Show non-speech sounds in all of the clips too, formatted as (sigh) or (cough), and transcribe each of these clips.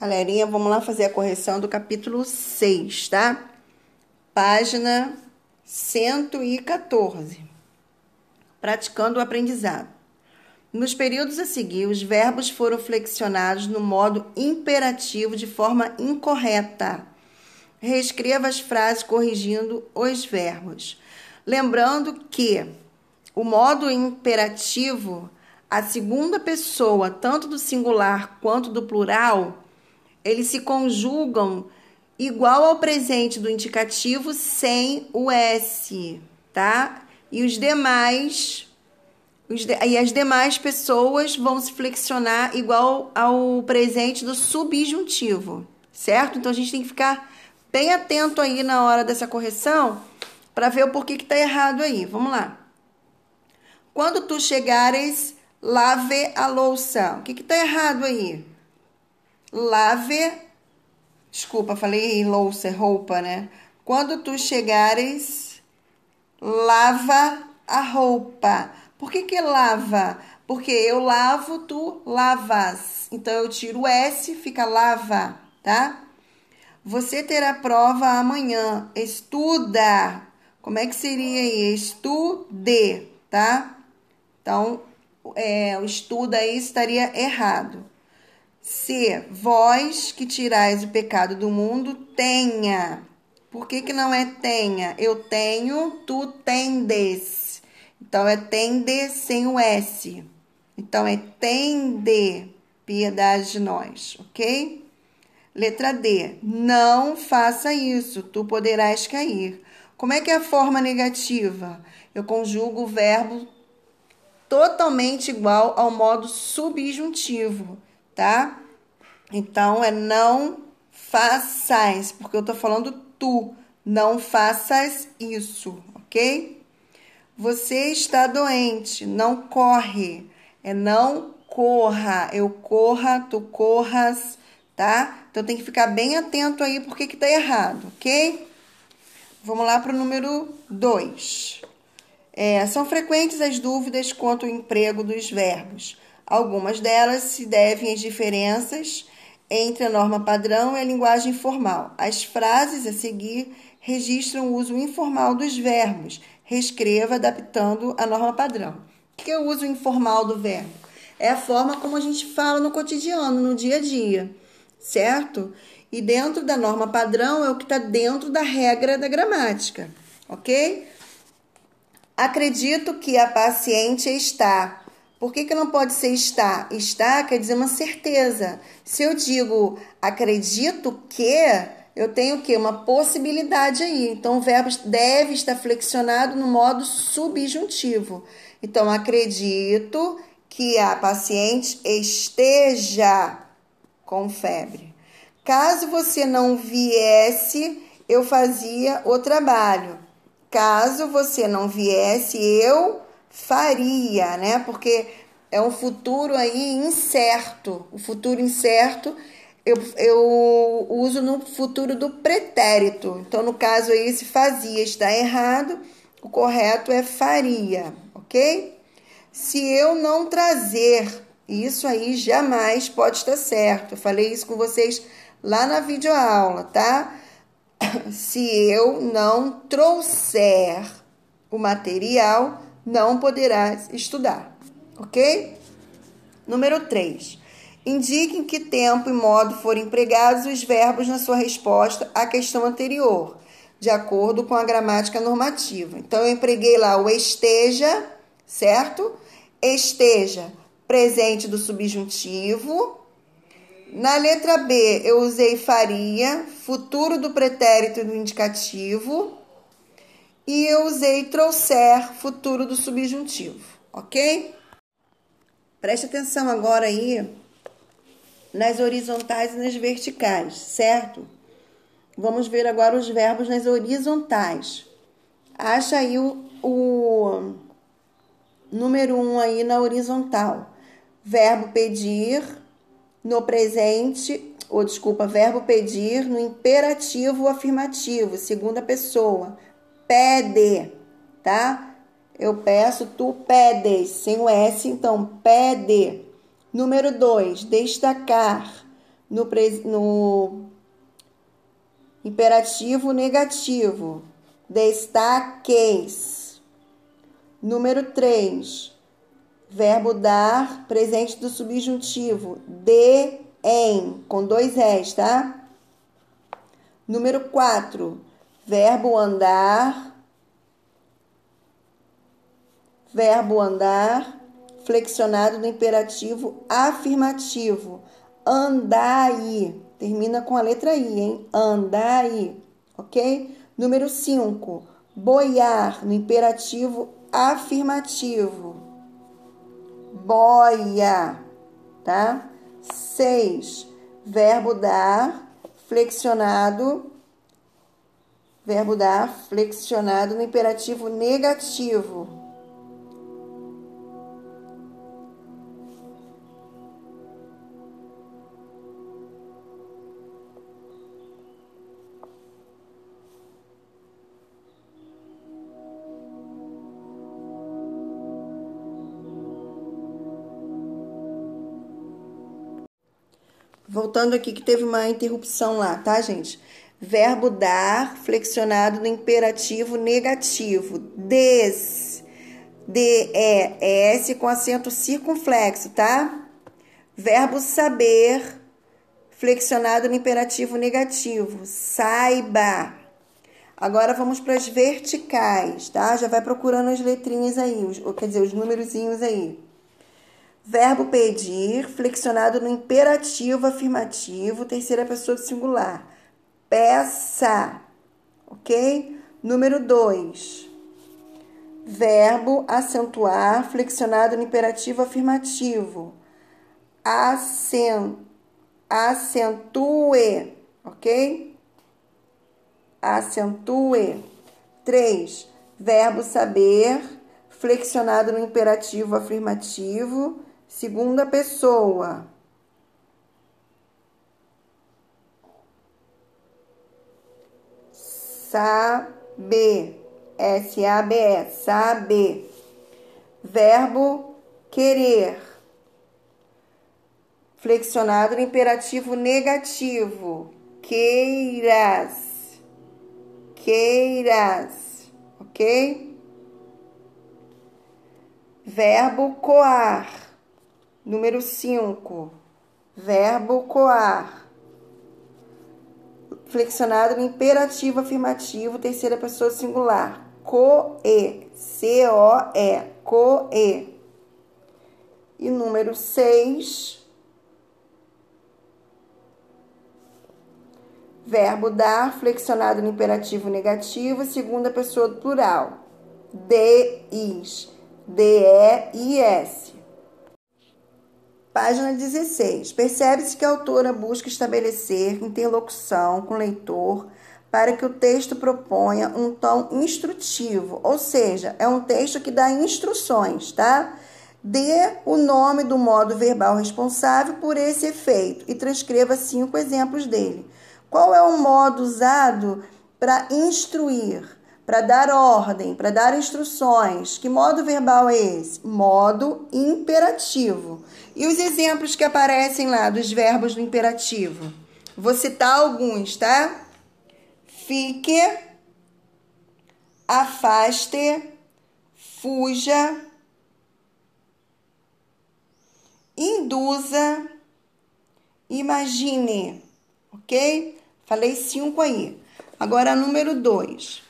Galerinha, vamos lá fazer a correção do capítulo 6, tá? Página 114. Praticando o aprendizado. Nos períodos a seguir, os verbos foram flexionados no modo imperativo de forma incorreta. Reescreva as frases corrigindo os verbos. Lembrando que o modo imperativo, a segunda pessoa, tanto do singular quanto do plural, eles se conjugam igual ao presente do indicativo sem o S, tá? E os demais os de, e as demais pessoas vão se flexionar igual ao presente do subjuntivo, certo? Então a gente tem que ficar bem atento aí na hora dessa correção para ver o porquê que tá errado aí. Vamos lá. Quando tu chegares, lave a louça. O que que tá errado aí? Lave. Desculpa, falei louça, roupa, né? Quando tu chegares, lava a roupa. Por que que lava? Porque eu lavo, tu lavas. Então eu tiro o S, fica lava, tá? Você terá prova amanhã. Estuda. Como é que seria aí? Estude, tá? Então, é, o estuda aí estaria errado. Se vós que tirais o pecado do mundo, tenha. Por que, que não é tenha? Eu tenho, tu tendes. Então é tende sem o S. Então é tende piedade de nós, ok? Letra D. Não faça isso, tu poderás cair. Como é que é a forma negativa? Eu conjugo o verbo totalmente igual ao modo subjuntivo tá? Então é não faças, porque eu tô falando tu, não faças isso, ok? Você está doente, não corre, é não corra, eu corra, tu corras, tá? Então tem que ficar bem atento aí porque que tá errado, ok? Vamos lá para o número 2. É, são frequentes as dúvidas quanto ao emprego dos verbos. Algumas delas se devem às diferenças entre a norma padrão e a linguagem formal. As frases a seguir registram o uso informal dos verbos. Reescreva adaptando a norma padrão. O que é o uso informal do verbo? É a forma como a gente fala no cotidiano, no dia a dia, certo? E dentro da norma padrão é o que está dentro da regra da gramática, ok? Acredito que a paciente está por que, que não pode ser está? Está quer dizer uma certeza. Se eu digo acredito que, eu tenho o quê? Uma possibilidade aí. Então, o verbo deve estar flexionado no modo subjuntivo. Então, acredito que a paciente esteja com febre. Caso você não viesse, eu fazia o trabalho. Caso você não viesse, eu faria, né? Porque é um futuro aí incerto. O futuro incerto eu, eu uso no futuro do pretérito. Então, no caso aí, se fazia está errado, o correto é faria, ok? Se eu não trazer, isso aí jamais pode estar certo. Eu falei isso com vocês lá na videoaula, tá? (coughs) Se eu não trouxer o material, não poderás estudar, ok? Número 3. Indique em que tempo e modo foram empregados os verbos na sua resposta à questão anterior, de acordo com a gramática normativa. Então, eu empreguei lá o esteja, certo? Esteja, presente do subjuntivo. Na letra B, eu usei faria, futuro do pretérito e do indicativo e eu usei trouxer, futuro do subjuntivo, ok? Preste atenção agora aí nas horizontais e nas verticais, certo? Vamos ver agora os verbos nas horizontais. Acha aí o, o número 1 um aí na horizontal. Verbo pedir no presente, ou desculpa, verbo pedir no imperativo afirmativo, segunda pessoa pede, tá? Eu peço, tu pedes, sem o S, então pede. Número 2, destacar. no, no imperativo negativo. Destaqueis. Número 3. Verbo dar, presente do subjuntivo. De, em, com dois S, tá? Número 4. Verbo andar. Verbo andar, flexionado no imperativo afirmativo. Andai. Termina com a letra I, hein? Andai. Ok? Número 5. Boiar, no imperativo afirmativo. Boia. Tá? 6. Verbo dar, flexionado. Verbo dar, flexionado no imperativo negativo. Voltando aqui que teve uma interrupção lá, tá, gente? Verbo dar flexionado no imperativo negativo. Des. D-E-S com acento circunflexo, tá? Verbo saber flexionado no imperativo negativo. Saiba. Agora vamos para as verticais, tá? Já vai procurando as letrinhas aí, os, quer dizer, os númerozinhos aí. Verbo pedir, flexionado no imperativo afirmativo, terceira pessoa singular. Peça, ok? Número 2. Verbo acentuar, flexionado no imperativo afirmativo. Acent, acentue, ok? Acentue. 3. Verbo saber, flexionado no imperativo afirmativo Segunda pessoa. Saber. S-A-B-E. Saber. Verbo querer. Flexionado no imperativo negativo. Queiras. Queiras. Ok? Verbo coar Número 5. Verbo coar. Flexionado no imperativo afirmativo, terceira pessoa singular. Coe. C-O-E. Coe. E número 6. Verbo dar, flexionado no imperativo negativo, segunda pessoa do plural. D-is. D-E-I-S. Página 16. Percebe-se que a autora busca estabelecer interlocução com o leitor para que o texto proponha um tom instrutivo, ou seja, é um texto que dá instruções, tá? Dê o nome do modo verbal responsável por esse efeito e transcreva cinco exemplos dele. Qual é o modo usado para instruir? Para dar ordem, para dar instruções. Que modo verbal é esse? Modo imperativo. E os exemplos que aparecem lá dos verbos do imperativo? Vou citar alguns, tá? Fique, afaste, fuja, induza, imagine, ok? Falei cinco aí. Agora, número dois.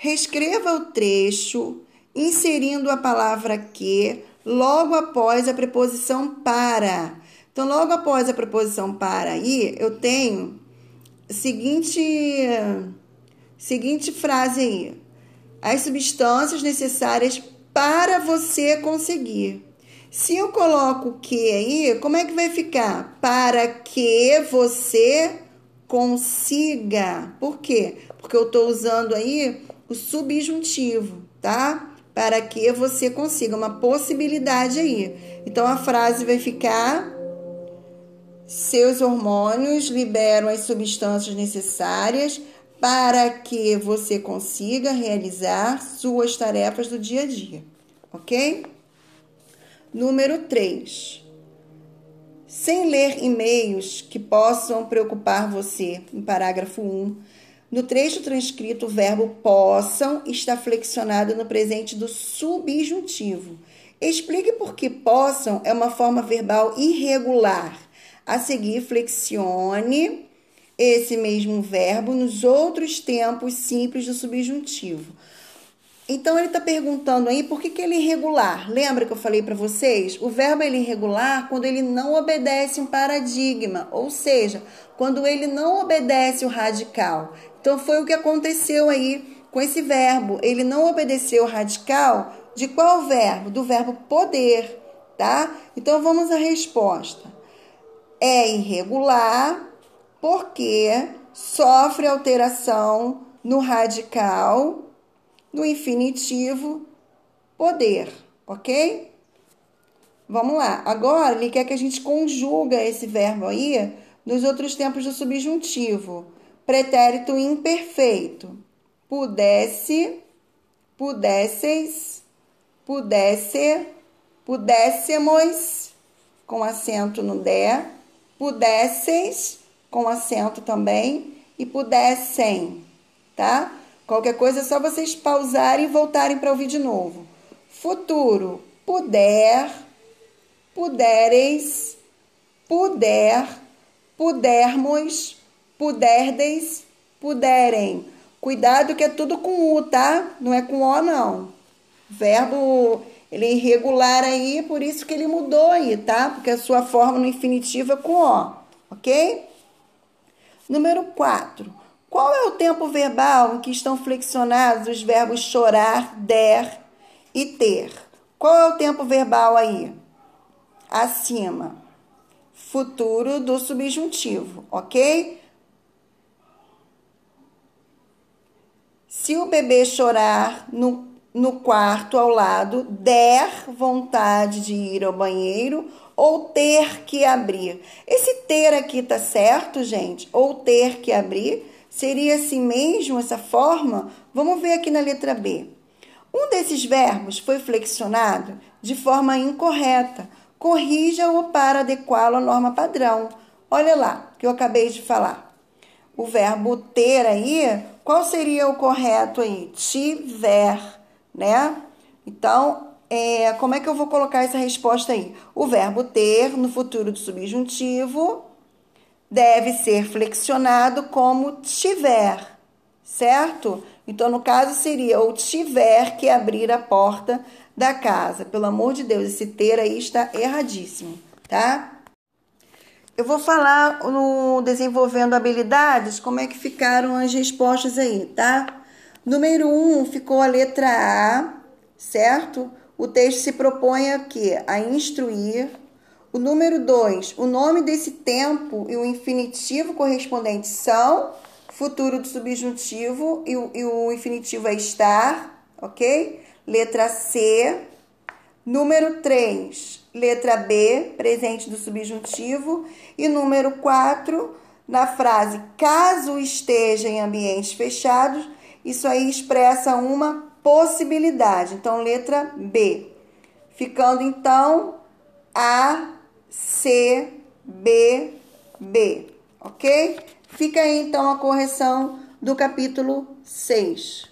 Reescreva o trecho inserindo a palavra que logo após a preposição para. Então, logo após a preposição para aí, eu tenho seguinte, seguinte frase aí. As substâncias necessárias para você conseguir. Se eu coloco que aí, como é que vai ficar? Para que você consiga. Por quê? Porque eu estou usando aí o subjuntivo, tá? Para que você consiga uma possibilidade aí. Então a frase vai ficar: seus hormônios liberam as substâncias necessárias para que você consiga realizar suas tarefas do dia a dia, ok? Número 3. Sem ler e-mails que possam preocupar você, em parágrafo 1, no trecho transcrito, o verbo possam está flexionado no presente do subjuntivo. Explique por que possam é uma forma verbal irregular. A seguir, flexione esse mesmo verbo nos outros tempos simples do subjuntivo. Então ele está perguntando aí por que, que ele é irregular. Lembra que eu falei para vocês? O verbo ele é irregular quando ele não obedece um paradigma, ou seja, quando ele não obedece o radical. Então foi o que aconteceu aí com esse verbo. Ele não obedeceu o radical de qual verbo? Do verbo poder, tá? Então vamos à resposta. É irregular porque sofre alteração no radical do infinitivo poder, ok? Vamos lá. Agora, ele quer que a gente conjuga esse verbo aí nos outros tempos do subjuntivo. Pretérito imperfeito. Pudesse, pudesseis, pudesse, pudéssemos, com acento no D, pudesseis, com acento também, e pudessem, tá? Qualquer coisa é só vocês pausarem e voltarem para ouvir de novo. Futuro, puder, pudereis, puder, pudermos, puderdes, puderem. Cuidado que é tudo com U, tá? Não é com O, não. Verbo, ele é irregular aí, por isso que ele mudou aí, tá? Porque a sua forma no infinitivo é com O, ok? Número 4. Qual é o tempo verbal em que estão flexionados os verbos chorar, der e ter? Qual é o tempo verbal aí? Acima. Futuro do subjuntivo, ok? Se o bebê chorar no, no quarto ao lado, der vontade de ir ao banheiro ou ter que abrir. Esse ter aqui tá certo, gente? Ou ter que abrir Seria assim mesmo essa forma? Vamos ver aqui na letra B. Um desses verbos foi flexionado de forma incorreta. Corrija-o para adequá-lo à norma padrão. Olha lá, que eu acabei de falar. O verbo ter aí, qual seria o correto aí? Tiver, né? Então, é, como é que eu vou colocar essa resposta aí? O verbo ter no futuro do subjuntivo deve ser flexionado como tiver, certo? Então, no caso, seria ou tiver que abrir a porta da casa. Pelo amor de Deus, esse ter aí está erradíssimo, tá? Eu vou falar no desenvolvendo habilidades como é que ficaram as respostas aí, tá? Número 1 um, ficou a letra A, certo? O texto se propõe aqui a instruir, o número 2, o nome desse tempo e o infinitivo correspondente são futuro do subjuntivo e o, e o infinitivo é estar, ok? Letra C. Número 3, letra B, presente do subjuntivo. E número 4, na frase caso esteja em ambientes fechados, isso aí expressa uma possibilidade. Então, letra B. Ficando então a C, B, B, ok? Fica aí então a correção do capítulo 6.